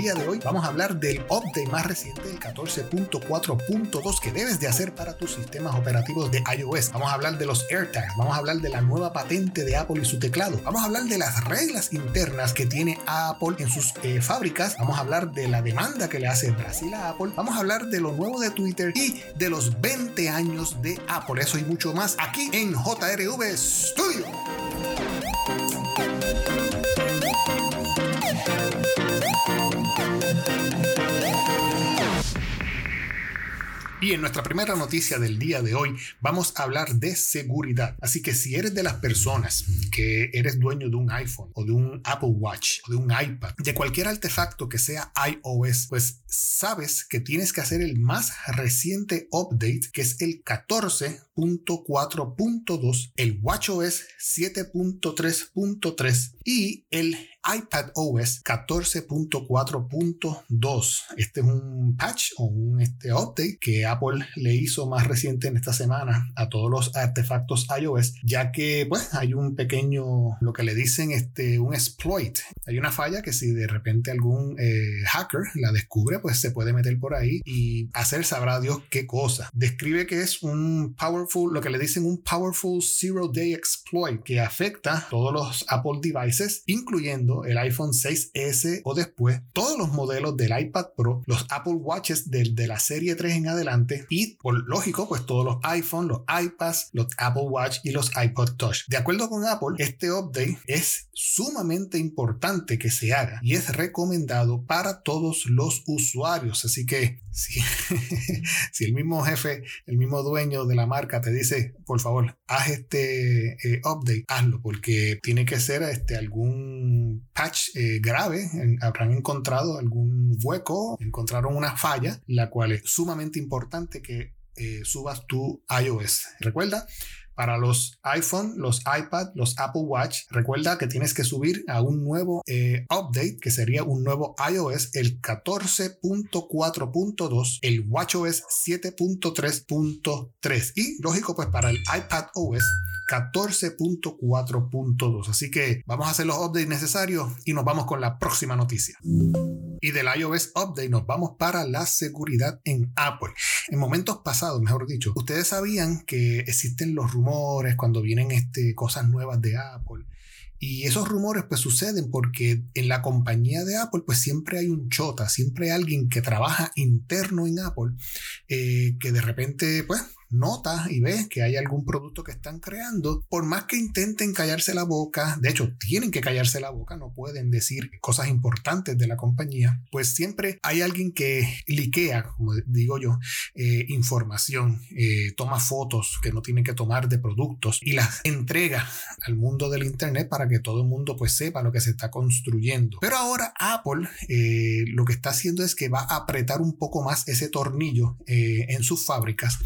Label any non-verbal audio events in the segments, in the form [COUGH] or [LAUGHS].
día de hoy vamos a hablar del update más reciente del 14.4.2 que debes de hacer para tus sistemas operativos de iOS. Vamos a hablar de los AirTags, vamos a hablar de la nueva patente de Apple y su teclado. Vamos a hablar de las reglas internas que tiene Apple en sus eh, fábricas. Vamos a hablar de la demanda que le hace Brasil a Apple. Vamos a hablar de lo nuevo de Twitter y de los 20 años de Apple. Eso y mucho más aquí en JRV Studio. Y en nuestra primera noticia del día de hoy vamos a hablar de seguridad. Así que si eres de las personas que eres dueño de un iPhone o de un Apple Watch o de un iPad, de cualquier artefacto que sea iOS, pues sabes que tienes que hacer el más reciente update que es el 14.4.2, el WatchOS 7.3.3 y el iPad OS 14.4.2. Este es un patch o un este update que Apple le hizo más reciente en esta semana a todos los artefactos iOS, ya que pues hay un pequeño, lo que le dicen este, un exploit. Hay una falla que si de repente algún eh, hacker la descubre, pues se puede meter por ahí y hacer sabrá Dios qué cosa. Describe que es un lo que le dicen un powerful zero day exploit que afecta todos los Apple devices, incluyendo el iPhone 6S o después, todos los modelos del iPad Pro, los Apple Watches de, de la serie 3 en adelante y por lógico, pues todos los iPhone, los iPads, los Apple Watch y los iPod Touch. De acuerdo con Apple, este update es sumamente importante que se haga y es recomendado para todos los usuarios. Así que si, [LAUGHS] si el mismo jefe, el mismo dueño de la marca te dice, por favor, haz este eh, update, hazlo, porque tiene que ser este, algún patch eh, grave. habrán encontrado algún hueco, encontraron una falla, la cual es sumamente importante que eh, subas tu iOS. Recuerda, para los iPhone, los iPad, los Apple Watch, recuerda que tienes que subir a un nuevo eh, update, que sería un nuevo iOS, el 14.4.2, el WatchOS 7.3.3. Y lógico, pues para el iPad OS 14.4.2. Así que vamos a hacer los updates necesarios y nos vamos con la próxima noticia. Y del iOS Update nos vamos para la seguridad en Apple. En momentos pasados, mejor dicho, ustedes sabían que existen los rumores cuando vienen este, cosas nuevas de Apple. Y esos rumores pues suceden porque en la compañía de Apple pues siempre hay un chota, siempre hay alguien que trabaja interno en Apple eh, que de repente pues nota y ve que hay algún producto que están creando, por más que intenten callarse la boca, de hecho tienen que callarse la boca, no pueden decir cosas importantes de la compañía, pues siempre hay alguien que liquea, como digo yo, eh, información, eh, toma fotos que no tienen que tomar de productos y las entrega al mundo del Internet para que todo el mundo pues sepa lo que se está construyendo. Pero ahora Apple eh, lo que está haciendo es que va a apretar un poco más ese tornillo en sus fábricas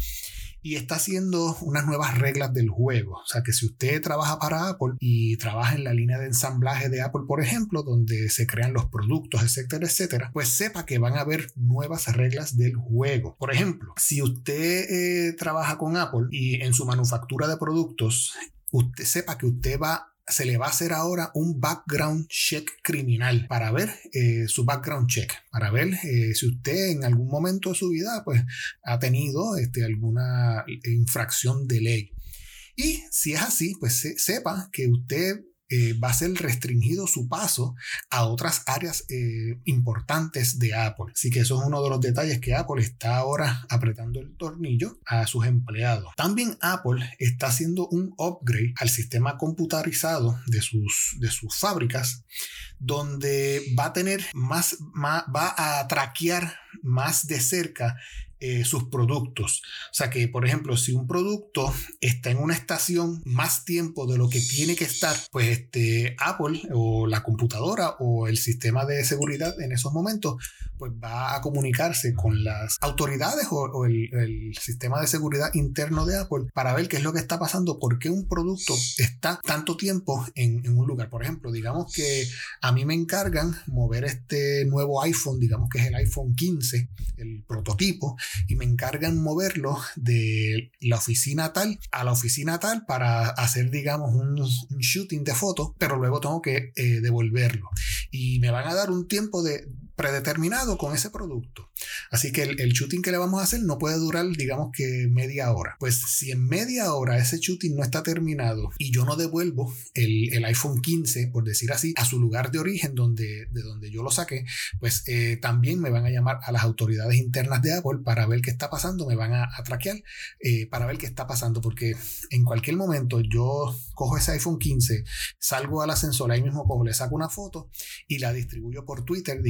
y está haciendo unas nuevas reglas del juego. O sea que si usted trabaja para Apple y trabaja en la línea de ensamblaje de Apple, por ejemplo, donde se crean los productos, etcétera, etcétera, pues sepa que van a haber nuevas reglas del juego. Por ejemplo, si usted eh, trabaja con Apple y en su manufactura de productos, usted sepa que usted va se le va a hacer ahora un background check criminal para ver eh, su background check, para ver eh, si usted en algún momento de su vida pues, ha tenido este, alguna infracción de ley. Y si es así, pues sepa que usted eh, va a ser restringido su paso a otras áreas eh, importantes de Apple. Así que eso es uno de los detalles que Apple está ahora apretando el tornillo a sus empleados. También Apple está haciendo un upgrade al sistema computarizado de sus, de sus fábricas donde va a tener más, más va a traquear más de cerca eh, sus productos. O sea que, por ejemplo, si un producto está en una estación más tiempo de lo que tiene que estar, pues este, Apple o la computadora o el sistema de seguridad en esos momentos, pues va a comunicarse con las autoridades o, el, sistema de seguridad interno de Apple para ver qué es lo que está pasando, por qué un producto está tanto tiempo en, en un lugar. Por ejemplo, digamos que a mí me encargan mover este nuevo iPhone, digamos que es el iPhone 15, el prototipo, y me encargan moverlo de la oficina tal a la oficina tal para hacer, digamos, un, shooting de fotos, pero luego tengo que eh, devolverlo. Y me van a dar un tiempo de predeterminado con ese producto. Así que el, shooting que le vamos a hacer no puede durar, digamos que media hora. Pues si en media hora ese shooting no está terminado y yo no devuelvo el, iPhone 15, por decir así, a su lugar de origen donde, de donde yo lo saqué, pues eh, también me van a llamar a las autoridades internas de Apple para ver qué está pasando, me van a, traquear eh, para ver qué está pasando, porque en cualquier momento yo cojo ese iPhone 15, salgo al ascensor, ahí mismo le saco una foto y la distribuyo por Twitter,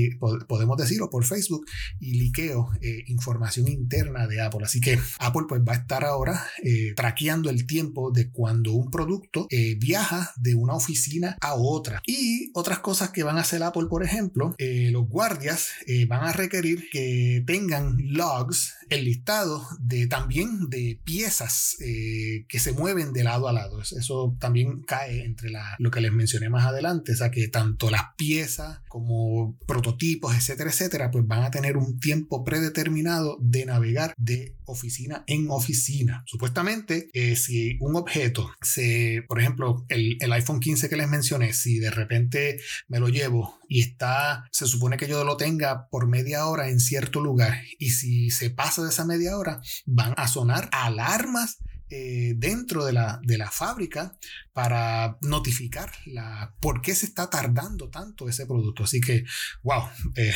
podemos decirlo, por Facebook y liqueo eh, información interna de Apple. Así que Apple pues va a estar ahora eh, traqueando el tiempo de cuando un producto eh, viaja de una oficina a otra. Y otras cosas que van a hacer Apple, por ejemplo, los guardias van a requerir que tengan logs, el listado de también de piezas que se mueven de lado a lado. Eso también cae entre lo que les mencioné más adelante, o sea que tanto las piezas como prototipos, etcétera, etcétera, pues van a tener un tiempo predeterminado de navegar de oficina en oficina. Supuestamente, eh, si un objeto se, por ejemplo, el, el, iPhone 15 que les mencioné, si de repente me lo llevo y está, se supone que yo lo tenga por media hora en cierto lugar y si se pasa de esa media hora, van a sonar alarmas eh, dentro de la, de la fábrica para notificar la, por qué se está tardando tanto ese producto. Así que, wow, [LAUGHS] eh,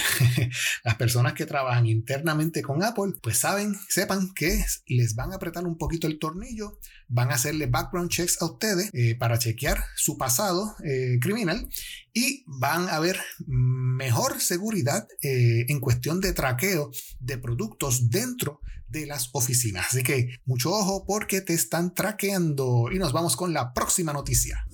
las personas que trabajan internamente con Apple, pues saben, sepan que les van a apretar un poquito el tornillo, van a hacerle background checks a ustedes eh, para chequear su pasado criminal y van a ver mejor seguridad en cuestión de traqueo de productos dentro de las oficinas. Así que mucho ojo porque te están traqueando. Y nos vamos con la próxima noticia.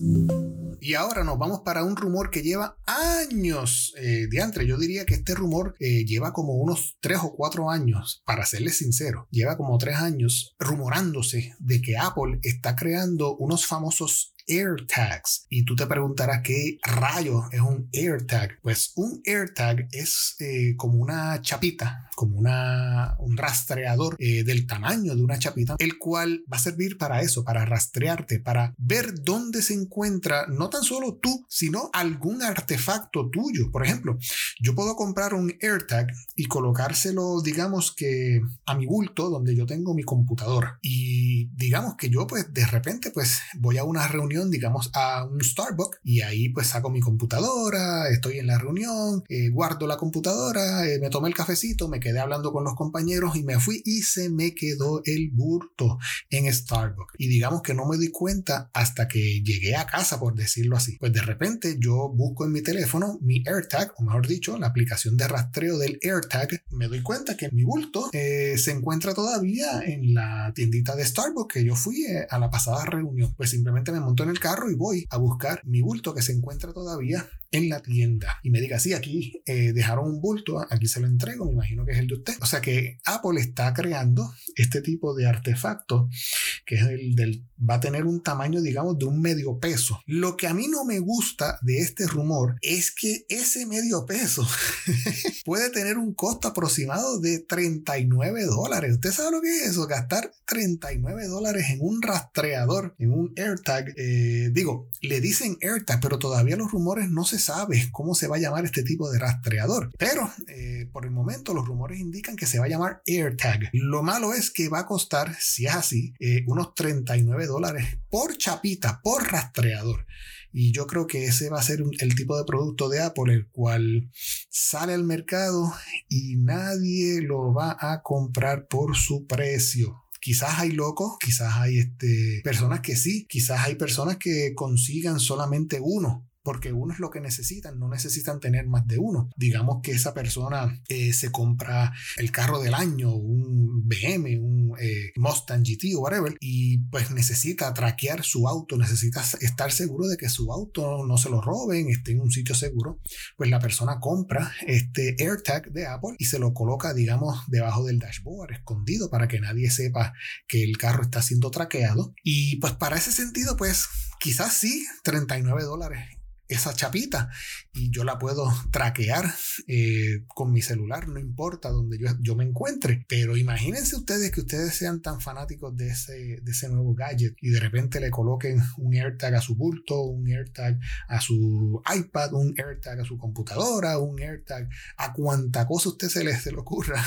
Y ahora nos vamos para un rumor que lleva años eh, de antes. Yo diría que este rumor eh, lleva como unos tres o cuatro años, para serles sincero, lleva como tres años rumorándose de que Apple está creando unos famosos AirTags. Y tú te preguntarás qué rayo es un AirTag. Pues un AirTag es eh, como una chapita, como una, un rastreador eh, del tamaño de una chapita, el cual va a servir para eso, para rastrearte, para ver dónde se encuentra no tan solo tú, sino algún artefacto tuyo. Por ejemplo, yo puedo comprar un AirTag y colocárselo, digamos que a mi bulto donde yo tengo mi computadora. Y digamos que yo pues de repente pues voy a una reunión digamos, a un Starbucks y ahí pues saco mi computadora, estoy en la reunión, eh, guardo la computadora, eh, me tomé el cafecito, me quedé hablando con los compañeros y me fui y se me quedó el burto en Starbucks. Y digamos que no me di cuenta hasta que llegué a casa, por decirlo así. Pues de repente yo busco en mi teléfono mi AirTag, o mejor dicho, la aplicación de rastreo del AirTag, me doy cuenta que mi bulto eh, se encuentra todavía en la tiendita de Starbucks que yo fui a la pasada reunión. Pues simplemente me monto en el carro y voy a buscar mi bulto que se encuentra todavía en la tienda y me diga, sí, aquí eh, dejaron un bulto, aquí se lo entrego, me imagino que es el de usted. O sea que Apple está creando este tipo de artefacto que es el del, va a tener un tamaño, digamos, de un medio peso. Lo que a mí no me gusta de este rumor es que ese medio peso [LAUGHS] puede tener un costo aproximado de 39 dólares. ¿Usted sabe lo que es eso? Gastar 39 dólares en un rastreador, en un AirTag. Eh, digo, le dicen AirTag, pero todavía los rumores no se sabe cómo se va a llamar este tipo de rastreador. Pero eh, por el momento los rumores indican que se va a llamar AirTag. Lo malo es que va a costar, si es así, eh, unos 39 dólares por chapita, por rastreador. Y yo creo que ese va a ser el tipo de producto de Apple, el cual sale al mercado y nadie lo va a comprar por su precio. Quizás hay locos, quizás hay este, personas que sí, quizás hay personas que consigan solamente uno, porque uno es lo que necesitan, no necesitan tener más de uno. Digamos que esa persona eh, se compra el carro del año, un BM, un eh, Mustang GT o whatever, y pues necesita traquear su auto, necesita estar seguro de que su auto no se lo roben, esté en un sitio seguro, pues la persona compra este AirTag de Apple y se lo coloca, digamos, debajo del dashboard, escondido para que nadie sepa que el carro está siendo traqueado. Y pues para ese sentido, pues quizás sí, 39 dólares esa chapita y yo la puedo traquear eh, con mi celular, no importa donde yo, yo, me encuentre. Pero imagínense ustedes que ustedes sean tan fanáticos de ese, de ese nuevo gadget y de repente le coloquen un AirTag a su bulto, un AirTag a su iPad, un AirTag a su computadora, un AirTag a cuanta cosa usted se le, se le ocurra.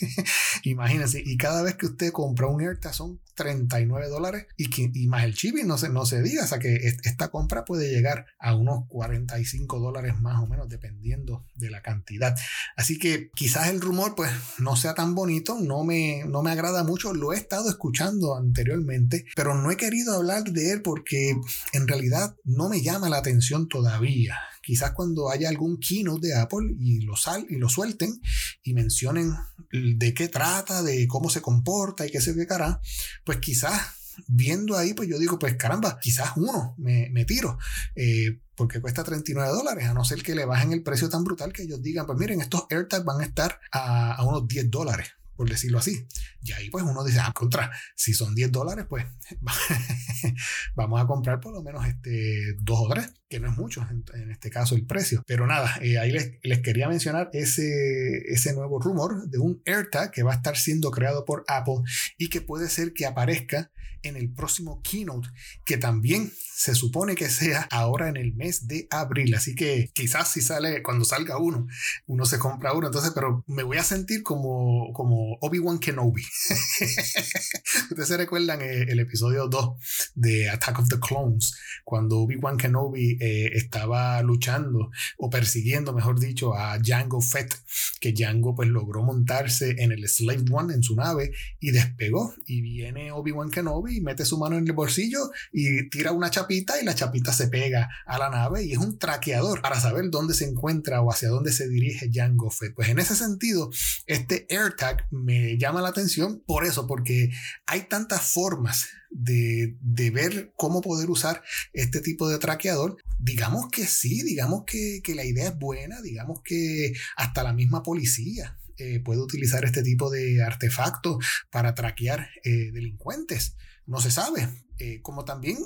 [LAUGHS] Imagínense, y cada vez que usted compra un AirTag son 39 dólares y, y más el shipping, no se, no se diga, o sea que esta compra puede llegar a unos 45 dólares más o menos, dependiendo de la cantidad. Así que quizás el rumor pues no sea tan bonito, no me, no me agrada mucho, lo he estado escuchando anteriormente, pero no he querido hablar de él porque en realidad no me llama la atención todavía quizás cuando haya algún keynote de Apple y lo, sal, y lo suelten y mencionen de qué trata, de cómo se comporta y qué se qué cara, pues quizás viendo ahí, pues yo digo, pues caramba, quizás uno me, me tiro. Eh, porque cuesta 39 dólares, a no ser que le bajen el precio tan brutal que ellos digan, pues miren, estos AirTags van a estar a, a unos 10 dólares por decirlo así. Y ahí pues uno dice, ah, contra, si son 10 dólares, pues [LAUGHS] vamos a comprar por lo menos este, dos o tres, que no es mucho en, este caso el precio. Pero nada, eh, ahí les, les, quería mencionar ese, ese nuevo rumor de un AirTag que va a estar siendo creado por Apple y que puede ser que aparezca en el próximo keynote, que también se supone que sea ahora en el mes de abril. Así que quizás si sale, cuando salga uno, uno se compra uno. Entonces, pero me voy a sentir como, como Obi-Wan Kenobi. [LAUGHS] Ustedes se recuerdan eh, el, episodio 2 de Attack of the Clones, cuando Obi-Wan Kenobi eh, estaba luchando o persiguiendo, mejor dicho, a Jango Fett, que Jango pues logró montarse en el Slave One, en su nave, y despegó. Y viene Obi-Wan Kenobi y mete su mano en el bolsillo y tira una chapita y la chapita se pega a la nave y es un traqueador para saber dónde se encuentra o hacia dónde se dirige Jango Fett. Pues en ese sentido, este AirTag me llama la atención por eso, porque hay tantas formas de, ver cómo poder usar este tipo de traqueador. Digamos que sí, digamos que, la idea es buena, digamos que hasta la misma policía eh, puede utilizar este tipo de artefactos para traquear eh, delincuentes. No se sabe. Eh, como también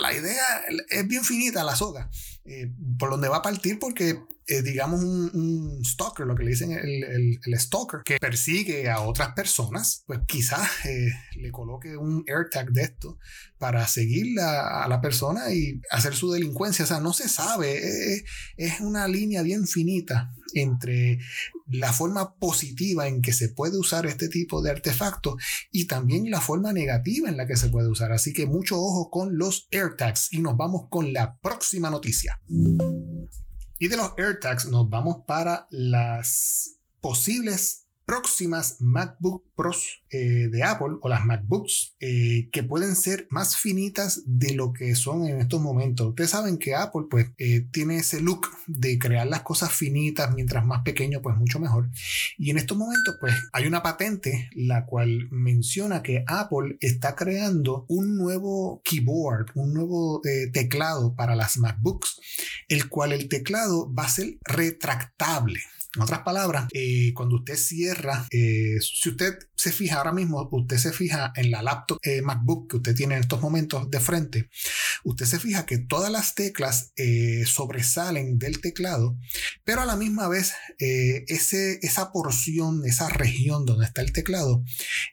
la, idea es bien finita, la soga, por donde va a partir, porque eh, digamos, un, stalker, lo que le dicen el, el, stalker, que persigue a otras personas, pues quizás eh, le coloque un AirTag de esto para seguir a la persona y hacer su delincuencia. O sea, no se sabe, es, es una línea bien finita entre la forma positiva en que se puede usar este tipo de artefactos y también la forma negativa en la que se puede usar. Así que mucho ojo con los AirTags y nos vamos con la próxima noticia. Y de los AirTags nos vamos para las posibles próximas MacBook Pros eh, de Apple o las MacBooks eh, que pueden ser más finitas de lo que son en estos momentos. Ustedes saben que Apple pues eh, tiene ese look de crear las cosas finitas mientras más pequeño pues mucho mejor. Y en estos momentos pues hay una patente la cual menciona que Apple está creando un nuevo keyboard, un nuevo teclado para las MacBooks, el cual el teclado va a ser retractable. En otras palabras, eh, cuando usted cierra, eh, si usted se fija ahora mismo, usted se fija en la laptop eh, MacBook que usted tiene en estos momentos de frente, usted se fija que todas las teclas sobresalen del teclado, pero a la misma vez esa porción, esa región donde está el teclado,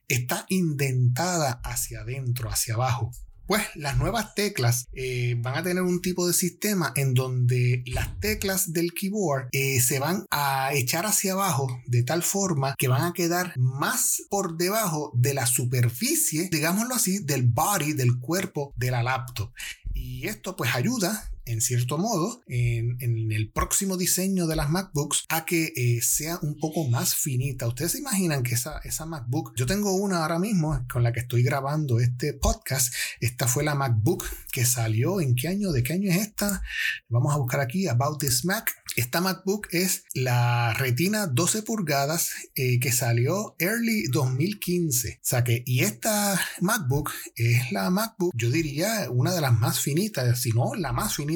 está indentada hacia adentro, hacia abajo. Pues las nuevas teclas eh, van a tener un tipo de sistema en donde las teclas del keyboard eh, se van a echar hacia abajo de tal forma que van a quedar más por debajo de la superficie, digámoslo así, del body, del cuerpo de la laptop. Y esto pues ayuda en cierto modo, en, el próximo diseño de las MacBooks a que eh, sea un poco más finita. Ustedes se imaginan que esa, esa MacBook, yo tengo una ahora mismo con la que estoy grabando este podcast. Esta fue la MacBook que salió. ¿En qué año? ¿De qué año es esta? Vamos a buscar aquí About This Mac. Esta MacBook es la Retina 12 pulgadas eh, que salió early 2015. O sea que, y esta MacBook es la MacBook, yo diría, una de las más finitas, si no la más finita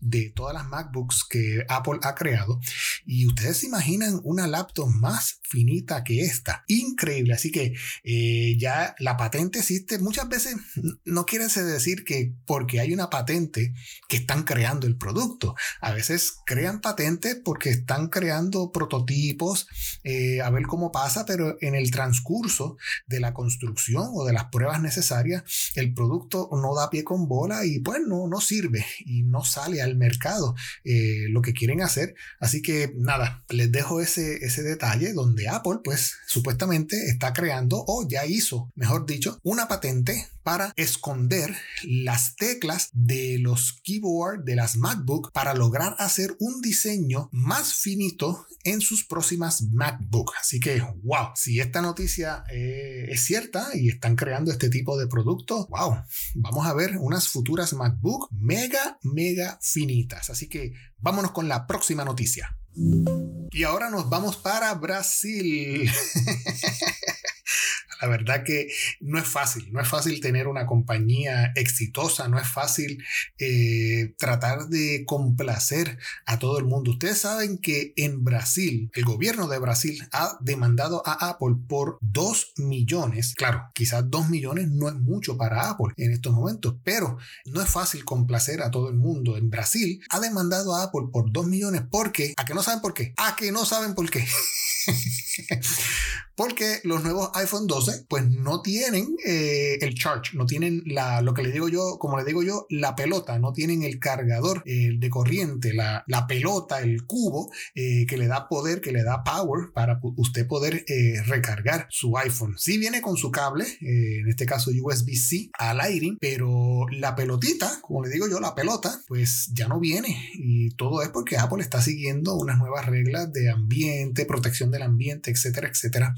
de todas las MacBooks que Apple ha creado. Y ustedes se imaginan una laptop más finita que esta. Increíble. Así que eh, ya la patente existe. Muchas veces no quiere decir que porque hay una patente que están creando el producto. A veces crean patentes porque están creando prototipos eh, a ver cómo pasa, pero en el transcurso de la construcción o de las pruebas necesarias, el producto no da pie con bola y pues no, no sirve no sale al mercado eh, lo que quieren hacer. Así que nada, les dejo ese, ese detalle donde Apple pues supuestamente está creando o ya hizo, mejor dicho, una patente para esconder las teclas de los keyboard de las MacBook para lograr hacer un diseño más finito en sus próximas MacBook. Así que, wow, si esta noticia eh, es cierta y están creando este tipo de producto, wow, vamos a ver unas futuras MacBook mega, mega finitas. Así que vámonos con la próxima noticia. Y ahora nos vamos para Brasil. [LAUGHS] La verdad que no es fácil, no es fácil tener una compañía exitosa, no es fácil eh, tratar de complacer a todo el mundo. Ustedes saben que en Brasil, el gobierno de Brasil ha demandado a Apple por 2 millones. Claro, quizás 2 millones no es mucho para Apple en estos momentos, pero no es fácil complacer a todo el mundo. En Brasil ha demandado a Apple por 2 millones porque, ¿a que no saben por qué? A que no saben por qué. [LAUGHS] [LAUGHS] porque los nuevos iPhone 12 pues no tienen eh, el charge, no tienen la, lo que le digo yo, como le digo yo, la pelota, no tienen el cargador eh, de corriente, la, la, pelota, el cubo eh, que le da poder, que le da power para usted poder recargar su iPhone. Sí viene con su cable, en este caso USB-C al aire, pero la pelotita, como le digo yo, la pelota, pues ya no viene y todo es porque Apple está siguiendo unas nuevas reglas de ambiente, protección del ambiente, etcétera, etcétera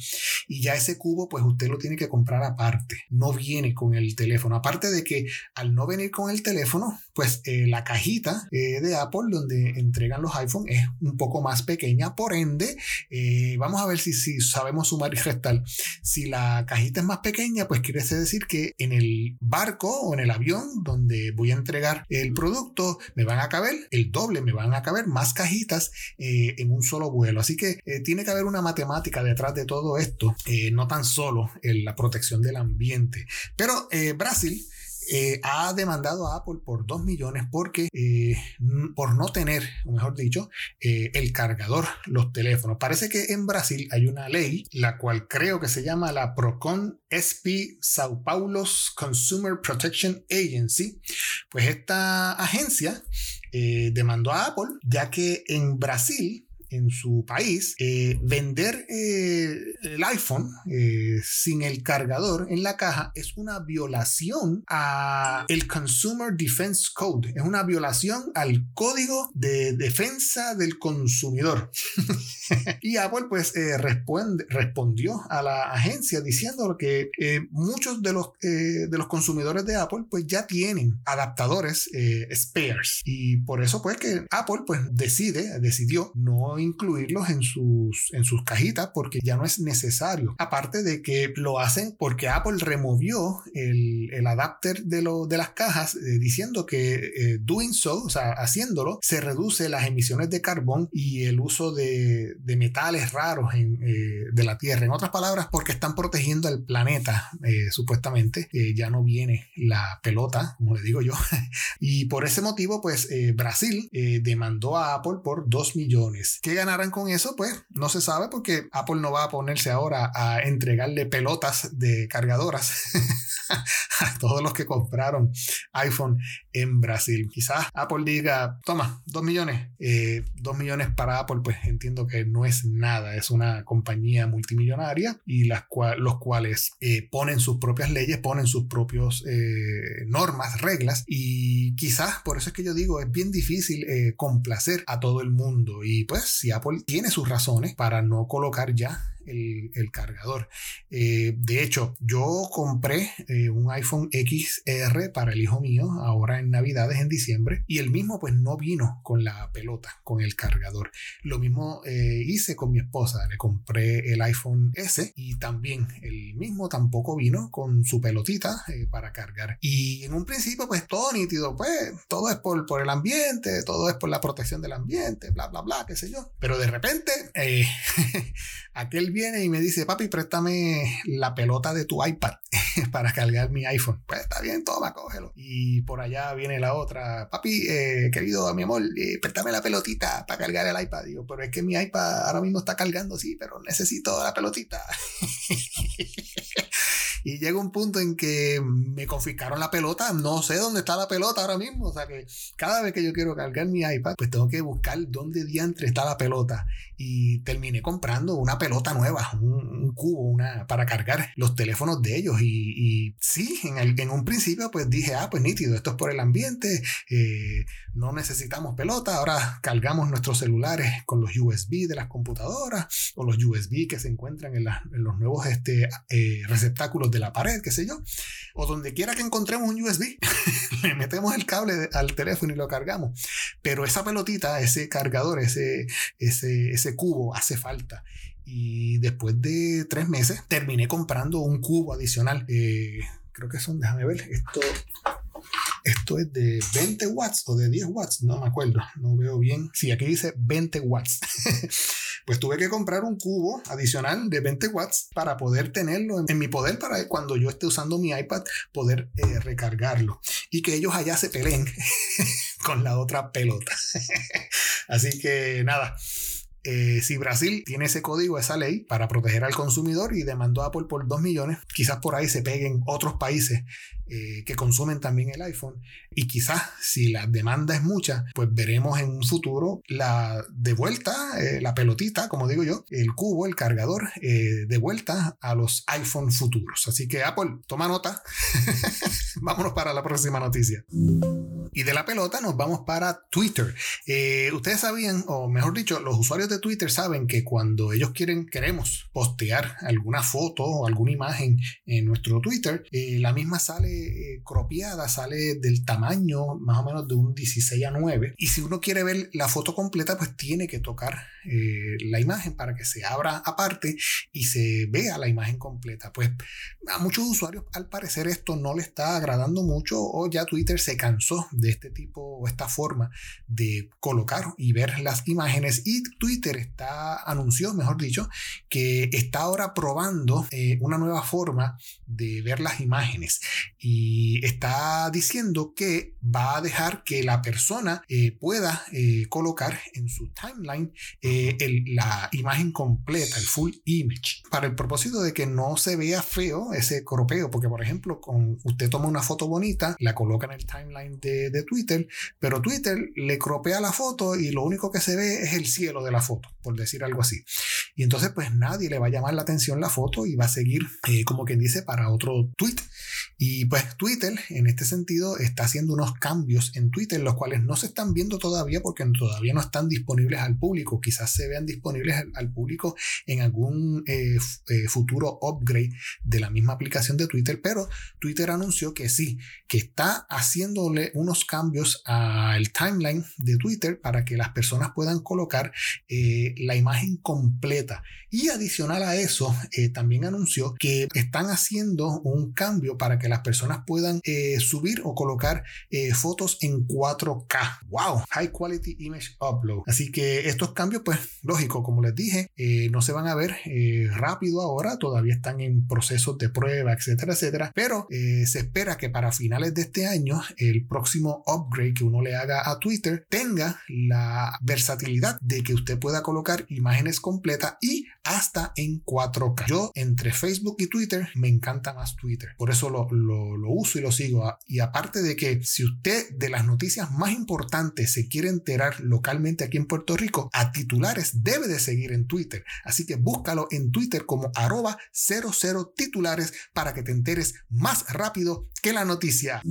y ya ese cubo, pues usted lo tiene que comprar aparte. No viene con el teléfono. Aparte de que al no venir con el teléfono, pues eh, la cajita eh, de Apple donde entregan los iPhone es un poco más pequeña. Por ende, eh, vamos a ver si, si sabemos sumar y restar. Si la cajita es más pequeña, pues quiere decir que en el barco o en el avión donde voy a entregar el producto, me van a caber el doble, me van a caber más cajitas en un solo vuelo. Así que tiene que haber una matemática detrás de todo esto, eh, no tan solo en la protección del ambiente. Pero eh, Brasil eh, ha demandado a Apple por 2 millones porque por no tener, o mejor dicho, el cargador, los teléfonos. Parece que en Brasil hay una ley, la cual creo que se llama la Procon SP Sao Paulo's Consumer Protection Agency. Pues esta agencia demandó a Apple ya que en Brasil en su país, eh, vender eh, el iPhone eh, sin el cargador en la caja es una violación a el Consumer Defense Code. Es una violación al código de defensa del consumidor. [LAUGHS] y Apple pues responde, respondió a la agencia diciendo que muchos de los, de los consumidores de Apple pues ya tienen adaptadores spares. Y por eso pues que Apple pues decide, decidió no incluirlos en sus, en sus cajitas porque ya no es necesario. Aparte de que lo hacen porque Apple removió el, el adapter de, lo, de las cajas eh, diciendo que eh, doing so, o sea, haciéndolo, se reduce las emisiones de carbón y el uso de, de metales raros en, eh, de la Tierra. En otras palabras, porque están protegiendo al planeta, supuestamente. ya no viene la pelota, como le digo yo. [LAUGHS] y por ese motivo, pues Brasil demandó a Apple por 2 millones. ¿Qué ganarán con eso? Pues no se sabe porque Apple no va a ponerse ahora a entregarle pelotas de cargadoras [LAUGHS] [LAUGHS] a todos los que compraron iPhone en Brasil. Quizás Apple diga, toma, dos millones. Eh, millones para Apple, pues entiendo que no es nada. Es una compañía multimillonaria y las los cuales eh, ponen sus propias leyes, ponen sus propios eh, normas, reglas y quizás por eso es que yo digo, es bien difícil complacer a todo el mundo y pues si Apple tiene sus razones para no colocar ya el, cargador. Eh, de hecho, yo compré eh, un iPhone XR para el hijo mío ahora en Navidades, en diciembre, y el mismo pues no vino con la pelota, con el cargador. Lo mismo eh, hice con mi esposa, le compré el iPhone S y también el mismo tampoco vino con su pelotita para cargar. Y en un principio pues todo nítido, pues todo es por, por el ambiente, todo es por la protección del ambiente, bla, bla, bla, qué sé yo. Pero de repente, eh, [LAUGHS] aquel viene y me dice, papi, préstame la pelota de tu iPad [LAUGHS] para cargar mi iPhone. Pues está bien, toma, cógelo. Y por allá viene la otra, papi, eh, querido, mi amor, eh, préstame la pelotita para cargar el iPad. Digo, pero es que mi iPad ahora mismo está cargando, sí, pero necesito la pelotita. [LAUGHS] Y llega un punto en que me confiscaron la pelota, no sé dónde está la pelota ahora mismo. O sea que cada vez que yo quiero cargar mi iPad, pues tengo que buscar dónde diantre está la pelota. Y terminé comprando una pelota nueva, un, cubo, una, para cargar los teléfonos de ellos. Y, sí, en, en, un principio pues dije, ah, pues nítido, esto es por el ambiente, eh, no necesitamos pelota, ahora cargamos nuestros celulares con los USB de las computadoras o los USB que se encuentran en, los nuevos este, eh, receptáculos de la pared, qué sé yo, o donde quiera que encontremos un USB, [LAUGHS] le metemos el cable al teléfono y lo cargamos. Pero esa pelotita, ese cargador, ese, ese, ese cubo hace falta. Y después de tres meses terminé comprando un cubo adicional. Eh, creo que son, déjame ver, esto, esto es de 20 watts o de 10 watts, no me acuerdo, no veo bien. Sí, aquí dice 20 watts. [LAUGHS] pues tuve que comprar un cubo adicional de 20 watts para poder tenerlo en, mi poder para cuando yo esté usando mi iPad poder eh, recargarlo y que ellos allá se peleen [LAUGHS] con la otra pelota. [LAUGHS] Así que nada. Eh, si Brasil tiene ese código, esa ley para proteger al consumidor y demandó a Apple por 2 millones, quizás por ahí se peguen otros países eh, que consumen también el iPhone. Y quizás si la demanda es mucha, pues veremos en un futuro la de vuelta, eh, la pelotita, como digo yo, el cubo, el cargador, eh, de vuelta a los iPhone futuros. Así que Apple, toma nota. [LAUGHS] Vámonos para la próxima noticia. Y de la pelota nos vamos para Twitter. ustedes sabían, o mejor dicho, los usuarios de Twitter saben que cuando ellos quieren, queremos postear alguna foto o alguna imagen en nuestro Twitter, la misma sale eh, cropiada sale del tamaño más o menos de un 16 a 9. Y si uno quiere ver la foto completa, pues tiene que tocar eh, la imagen para que se abra aparte y se vea la imagen completa. Pues a muchos usuarios al parecer esto no le está agradando mucho o ya Twitter se cansó de este tipo o esta forma de colocar y ver las imágenes y Twitter está anunció, mejor dicho, que está ahora probando eh, una nueva forma de ver las imágenes y está diciendo que va a dejar que la persona eh, pueda eh, colocar en su timeline eh, la imagen completa, el full image, para el propósito de que no se vea feo ese cropeo, porque por ejemplo, con, usted toma una foto bonita, la coloca en el timeline de, de Twitter, pero Twitter le cropea la foto y lo único que se ve es el cielo de la foto, por decir algo así. Y entonces pues nadie le va a llamar la atención la foto y va a seguir, como quien dice, para otro tweet. Y pues Twitter en este sentido está haciendo unos cambios en Twitter, los cuales no se están viendo todavía porque todavía no están disponibles al público. Quizás se vean disponibles al, público en algún eh, eh, futuro upgrade de la misma aplicación de Twitter, pero Twitter anunció que sí, que está haciéndole unos cambios al timeline de Twitter para que las personas puedan colocar eh, la imagen completa. Y adicional a eso, también anunció que están haciendo un cambio para que las personas puedan subir o colocar eh, fotos en 4K. ¡Wow! High Quality Image Upload. Así que estos cambios, pues lógico, como les dije, eh, no se van a ver rápido ahora, todavía están en procesos de prueba, etcétera, etcétera. Pero se espera que para finales de este año, el próximo upgrade que uno le haga a Twitter tenga la versatilidad de que usted pueda colocar imágenes completas y hasta en 4K. Yo entre Facebook y Twitter me encanta más Twitter. Por eso lo, lo, lo uso y lo sigo. Ah, y aparte de que si usted de las noticias más importantes se quiere enterar localmente aquí en Puerto Rico, a titulares debe de seguir en Twitter. Así que búscalo en Twitter como arroba 00 titulares para que te enteres más rápido que la noticia.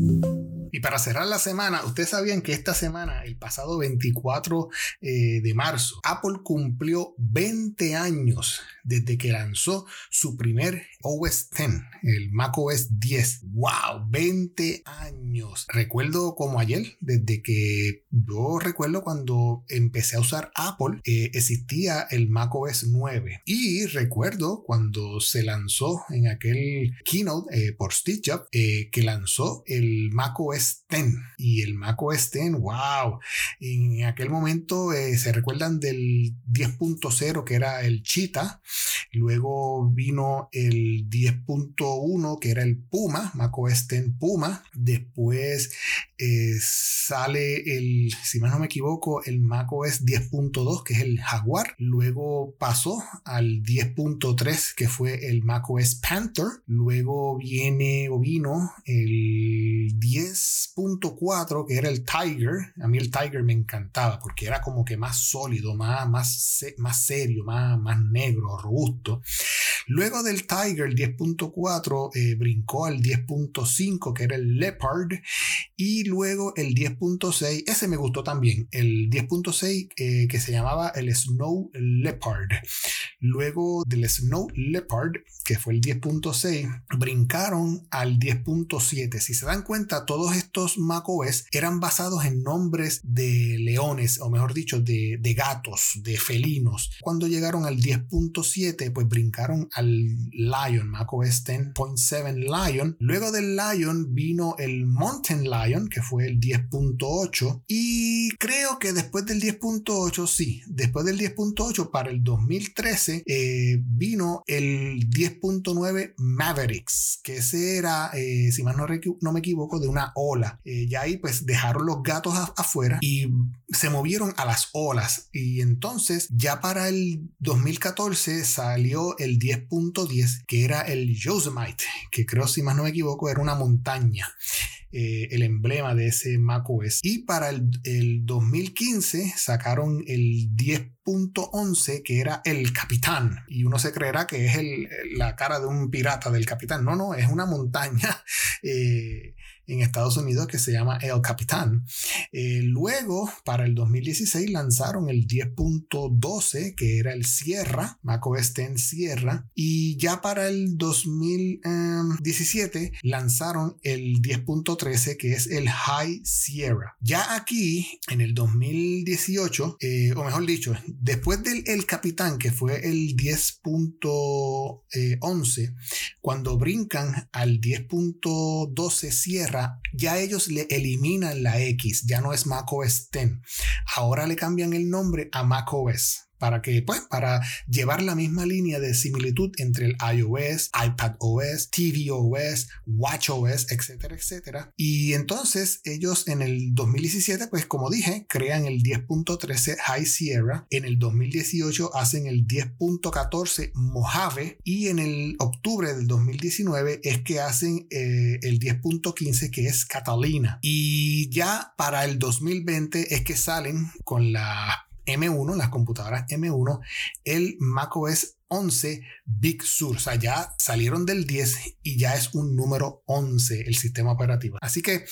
Y para cerrar la semana, ustedes sabían que esta semana, el pasado 24 eh, de marzo, Apple cumplió 20 años desde que lanzó su primer OS X, el Mac OS 10. ¡Wow! 20 años. Recuerdo como ayer, desde que yo recuerdo cuando empecé a usar Apple, eh, existía el Mac OS 9. Y recuerdo cuando se lanzó en aquel keynote eh, por Steve Jobs, que lanzó el Mac OS 10 y el Mac OS 10, wow. En aquel momento eh, se recuerdan del 10.0 que era el Cheetah, luego vino el 10.1 que era el Puma, Mac OS 10 Puma, después eh, sale el, si más no me equivoco, el Mac OS 10.2 que es el Jaguar, luego pasó al 10.3 que fue el Mac OS Panther, luego viene o vino el 10 4 que era el Tiger. A mí el Tiger me encantaba porque era como que más sólido, más, más, más serio, más, más negro, robusto. Luego del Tiger, el 10.4, eh, brincó al 10.5, que era el Leopard. Y luego el 10.6, ese me gustó también, el 10.6 eh, que se llamaba el Snow Leopard. Luego del Snow Leopard, que fue el 10.6, brincaron al 10.7. Si se dan cuenta, todos estos macOS eran basados en nombres de leones, o mejor dicho, de, gatos, de felinos. Cuando llegaron al 10.7, pues brincaron al Lion, macOS 10.7 Lion. Luego del Lion vino el Mountain Lion, que fue el 10.8. Y creo que después del 10.8, sí, después del 10.8 para el 2013 eh, vino el 10.9 Mavericks, que ese era, eh, si más no, no me equivoco, de una ola. Eh, ya ahí pues dejaron los gatos afuera y se movieron a las olas. Y entonces ya para el 2014 salió el 10.10 que era el Yosemite, que creo si más no me equivoco era una montaña. Eh, el emblema de ese macOS. Y para el, el 2015 sacaron el 10.11 que era el capitán. Y uno se creerá que es el, la cara de un pirata del capitán. No, no, es una montaña. [LAUGHS] Eh, en Estados Unidos que se llama El Capitán. Eh, luego, para el 2016, lanzaron el 10.12, que era el Sierra, macOS 10 Sierra. Y ya para el 2017 lanzaron el 10.13, que es el High Sierra. Ya aquí, en el 2018, eh, o mejor dicho, después del El Capitán, que fue el 10.11, cuando brincan al 10.12 Sierra, ya ellos le eliminan la X, ya no es macOS 10. Ahora le cambian el nombre a macOS para que, pues, para llevar la misma línea de similitud entre el iOS, iPadOS, tvOS, watchOS, etcétera, etcétera. Y entonces ellos en el 2017, pues, como dije, crean el 10.13 High Sierra. En el 2018 hacen el 10.14 Mojave y en el octubre del 2019 es que hacen eh, el 10.15 que es Catalina. Y ya para el 2020 es que salen con la M1, las computadoras M1, el macOS 11 Big Sur. O sea, ya salieron del 10 y ya es un número 11 el sistema operativo. Así que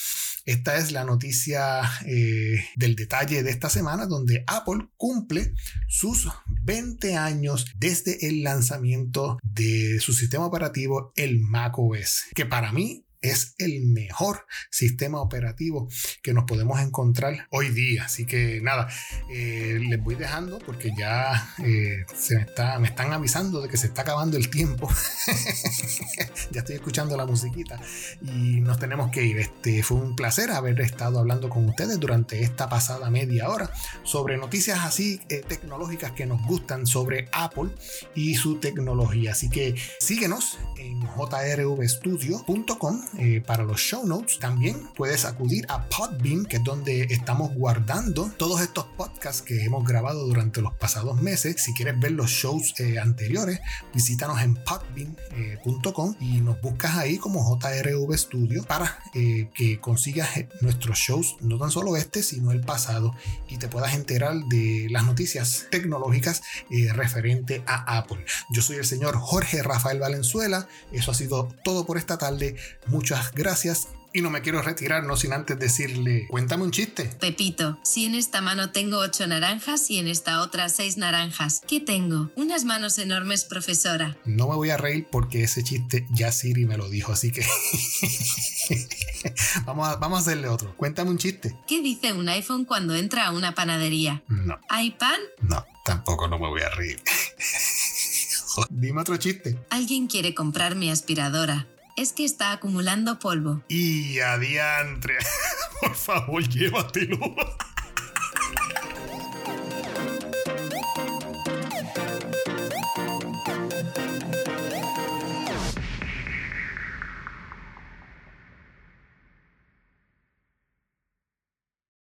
esta es la noticia eh, del detalle de esta semana donde Apple cumple sus 20 años desde el lanzamiento de su sistema operativo, el macOS, que para mí es el mejor sistema operativo que nos podemos encontrar hoy día. Así que nada, eh, les voy dejando porque ya eh, se me, está, me están avisando de que se está acabando el tiempo. [LAUGHS] ya estoy escuchando la musiquita y nos tenemos que ir. Este, fue un placer haber estado hablando con ustedes durante esta pasada media hora sobre noticias así eh, tecnológicas que nos gustan sobre Apple y su tecnología. Así que síguenos en jrvstudio.com eh, para los show notes, también puedes acudir a Podbean, que es donde estamos guardando todos estos podcasts que hemos grabado durante los pasados meses. Si quieres ver los shows eh, anteriores, visítanos en podbean.com y nos buscas ahí como JRV Studio para que consigas nuestros shows, no tan solo este, sino el pasado, y te puedas enterar de las noticias tecnológicas referente a Apple. Yo soy el señor Jorge Rafael Valenzuela. Eso ha sido todo por esta tarde. Muchas gracias y no me quiero retirar no sin antes decirle, cuéntame un chiste. Pepito, si en esta mano tengo ocho naranjas y en esta otra seis naranjas, ¿qué tengo? Unas manos enormes, profesora. No me voy a reír porque ese chiste ya Siri me lo dijo, así que [LAUGHS] vamos, a, vamos a hacerle otro. Cuéntame un chiste. ¿Qué dice un iPhone cuando entra a una panadería? No. ¿Hay pan? No, tampoco no me voy a reír. [LAUGHS] Dime otro chiste. Alguien quiere comprar mi aspiradora. Es que está acumulando polvo. Y adiantre. [LAUGHS] Por favor, llévatelo.